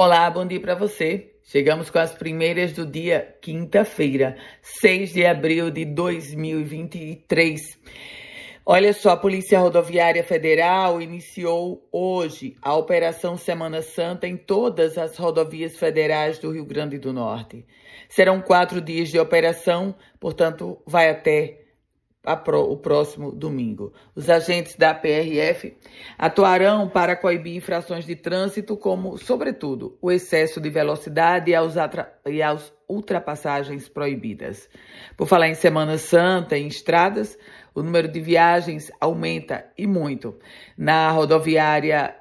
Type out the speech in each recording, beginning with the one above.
Olá, bom dia para você. Chegamos com as primeiras do dia quinta-feira, 6 de abril de 2023. Olha só, a Polícia Rodoviária Federal iniciou hoje a Operação Semana Santa em todas as rodovias federais do Rio Grande do Norte. Serão quatro dias de operação, portanto, vai até o próximo domingo. Os agentes da PRF atuarão para coibir infrações de trânsito, como, sobretudo, o excesso de velocidade e as, as ultrapassagens proibidas. Por falar em Semana Santa, em estradas, o número de viagens aumenta e muito na rodoviária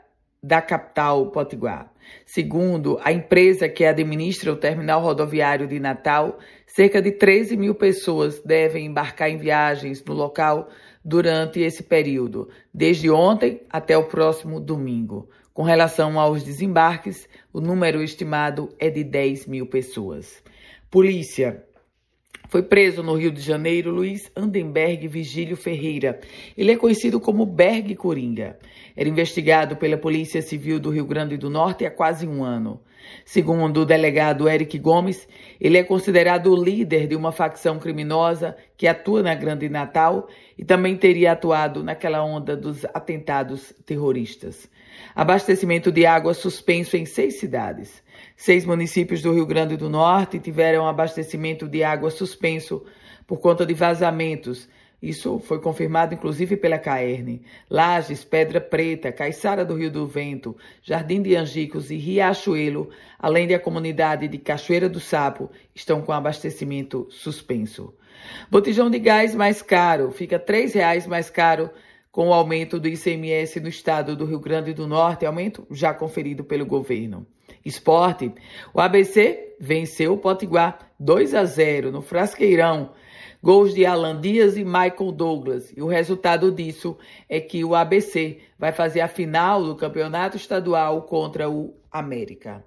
da capital Potiguar. Segundo a empresa que administra o terminal rodoviário de Natal, cerca de 13 mil pessoas devem embarcar em viagens no local durante esse período, desde ontem até o próximo domingo. Com relação aos desembarques, o número estimado é de 10 mil pessoas. Polícia foi preso no Rio de Janeiro Luiz Andenberg Vigílio Ferreira. Ele é conhecido como Berg Coringa. Era investigado pela Polícia Civil do Rio Grande do Norte há quase um ano. Segundo o delegado Eric Gomes, ele é considerado o líder de uma facção criminosa que atua na Grande Natal e também teria atuado naquela onda dos atentados terroristas. Abastecimento de água suspenso em seis cidades. Seis municípios do Rio Grande do Norte tiveram abastecimento de água suspenso por conta de vazamentos. Isso foi confirmado inclusive pela Caerne. Lages, Pedra Preta, Caiçara do Rio do Vento, Jardim de Angicos e Riachuelo, além da comunidade de Cachoeira do Sapo, estão com abastecimento suspenso. Botijão de gás mais caro, fica R$ 3,00 mais caro com o aumento do ICMS no estado do Rio Grande do Norte, aumento já conferido pelo governo. Esporte, o ABC venceu o Potiguar 2 a 0 no Frasqueirão. Gols de Alan Dias e Michael Douglas. E o resultado disso é que o ABC vai fazer a final do campeonato estadual contra o América.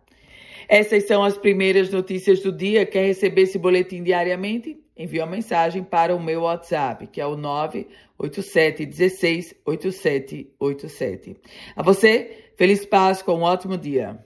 Essas são as primeiras notícias do dia. Quer receber esse boletim diariamente? Envie uma mensagem para o meu WhatsApp, que é o 987 16 8787. A você, feliz Páscoa, um ótimo dia.